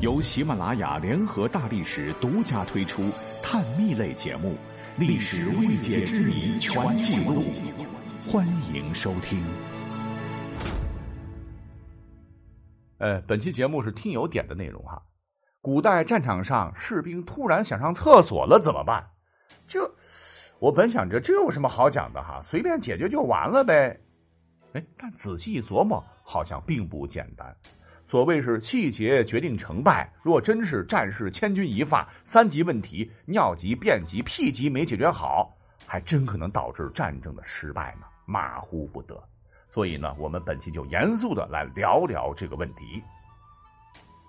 由喜马拉雅联合大历史独家推出探秘类节目《历史未解之谜全记录》，欢迎收听。呃，本期节目是听友点的内容哈。古代战场上，士兵突然想上厕所了怎么办？这，我本想着这有什么好讲的哈，随便解决就完了呗。哎，但仔细一琢磨，好像并不简单。所谓是细节决定成败，若真是战事千钧一发，三级问题尿急、便急、屁急没解决好，还真可能导致战争的失败呢，马虎不得。所以呢，我们本期就严肃的来聊聊这个问题。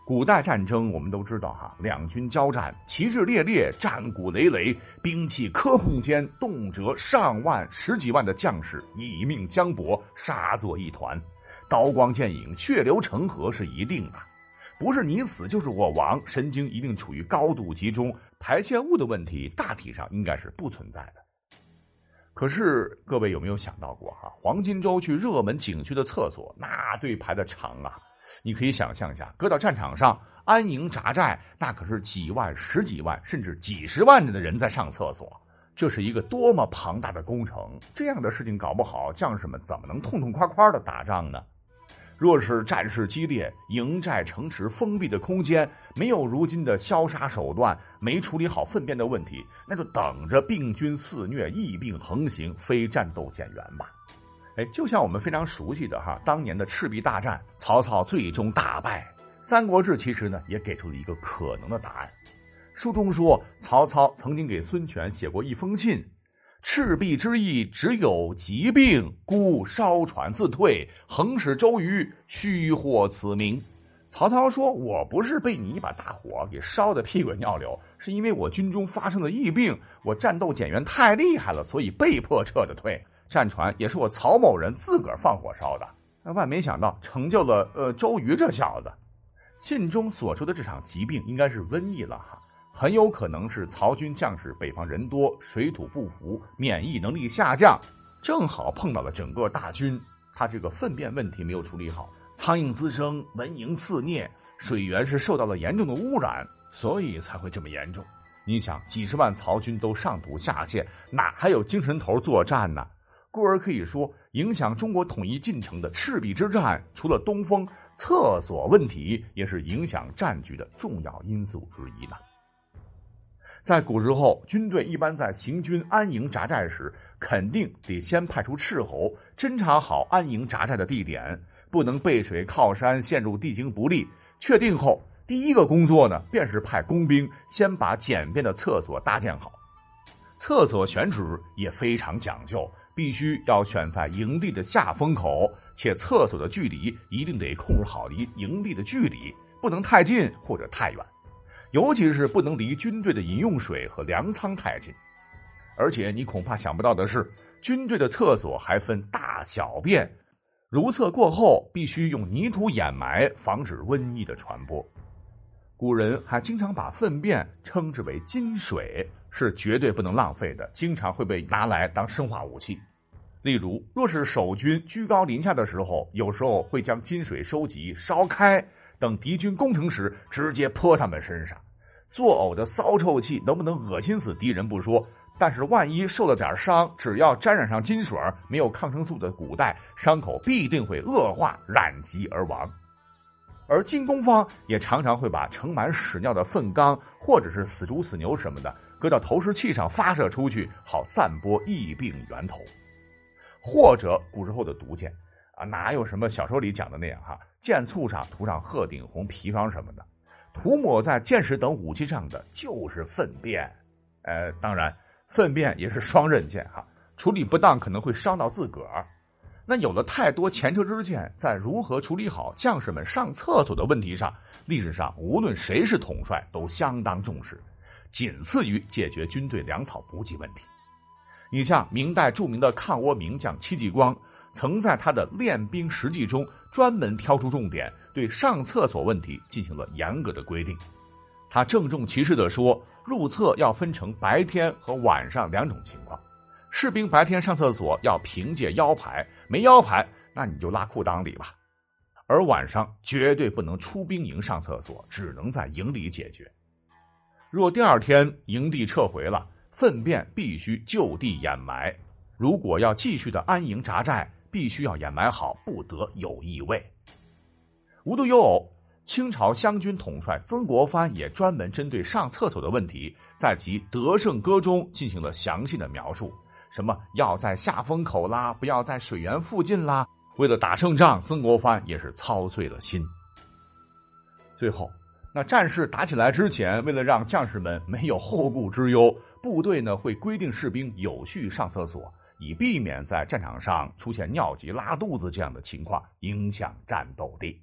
古代战争，我们都知道哈，两军交战，旗帜猎猎，战鼓擂擂，兵器磕碰天，动辄上万、十几万的将士以命相搏，杀作一团，刀光剑影，血流成河是一定的。不是你死就是我亡，神经一定处于高度集中，排泄物的问题大体上应该是不存在的。可是各位有没有想到过哈，黄金周去热门景区的厕所，那队排的长啊！你可以想象一下，搁到战场上，安营扎寨，那可是几万、十几万，甚至几十万的人在上厕所，这是一个多么庞大的工程！这样的事情搞不好，将士们怎么能痛痛快快的打仗呢？若是战事激烈，营寨城池封闭的空间没有如今的消杀手段，没处理好粪便的问题，那就等着病菌肆虐、疫病横行，非战斗减员吧。哎，就像我们非常熟悉的哈，当年的赤壁大战，曹操最终大败。《三国志》其实呢也给出了一个可能的答案。书中说，曹操曾经给孙权写过一封信：“赤壁之役只有疾病，故烧船自退，横使周瑜虚获此名。”曹操说：“我不是被你一把大火给烧的屁滚尿流，是因为我军中发生了疫病，我战斗减员太厉害了，所以被迫撤的退。”战船也是我曹某人自个儿放火烧的，万没想到成就了呃周瑜这小子。信中所说的这场疾病应该是瘟疫了哈，很有可能是曹军将士北方人多，水土不服，免疫能力下降，正好碰到了整个大军，他这个粪便问题没有处理好，苍蝇滋生，蚊蝇肆虐，水源是受到了严重的污染，所以才会这么严重。你想，几十万曹军都上吐下泻，哪还有精神头作战呢？故而可以说，影响中国统一进程的赤壁之战，除了东风，厕所问题也是影响战局的重要因素之一呢。在古时候，军队一般在行军安营扎寨时，肯定得先派出斥候侦查好安营扎寨的地点，不能背水靠山，陷入地形不利。确定后，第一个工作呢，便是派工兵先把简便的厕所搭建好。厕所选址也非常讲究。必须要选在营地的下风口，且厕所的距离一定得控制好离营地的距离，不能太近或者太远，尤其是不能离军队的饮用水和粮仓太近。而且你恐怕想不到的是，军队的厕所还分大小便，如厕过后必须用泥土掩埋，防止瘟疫的传播。古人还经常把粪便称之为金水。是绝对不能浪费的，经常会被拿来当生化武器。例如，若是守军居高临下的时候，有时候会将金水收集、烧开，等敌军攻城时直接泼他们身上。作呕的骚臭气能不能恶心死敌人不说，但是万一受了点伤，只要沾染上金水，没有抗生素的古代，伤口必定会恶化，染疾而亡。而进攻方也常常会把盛满屎尿的粪缸，或者是死猪、死牛什么的。搁到投石器上发射出去，好散播疫病源头。或者古时候的毒箭啊，哪有什么小说里讲的那样哈？箭簇上涂上鹤顶红砒霜什么的，涂抹在箭矢等武器上的就是粪便。呃，当然，粪便也是双刃剑哈，处理不当可能会伤到自个儿。那有了太多前车之鉴，在如何处理好将士们上厕所的问题上，历史上无论谁是统帅，都相当重视。仅次于解决军队粮草补给问题。你像明代著名的抗倭名将戚继光，曾在他的《练兵实记》中专门挑出重点，对上厕所问题进行了严格的规定。他郑重其事地说：“入厕要分成白天和晚上两种情况。士兵白天上厕所要凭借腰牌，没腰牌那你就拉裤裆里吧。而晚上绝对不能出兵营上厕所，只能在营里解决。若第二天营地撤回了，粪便必须就地掩埋。如果要继续的安营扎寨，必须要掩埋好，不得有异味。无独有偶，清朝湘军统帅曾国藩也专门针对上厕所的问题，在其《德胜歌》中进行了详细的描述。什么要在下风口啦，不要在水源附近啦。为了打胜仗，曾国藩也是操碎了心。最后，那战事打起来之前，为了让将士们没有后顾之忧，部队呢会规定士兵有序上厕所，以避免在战场上出现尿急、拉肚子这样的情况，影响战斗力。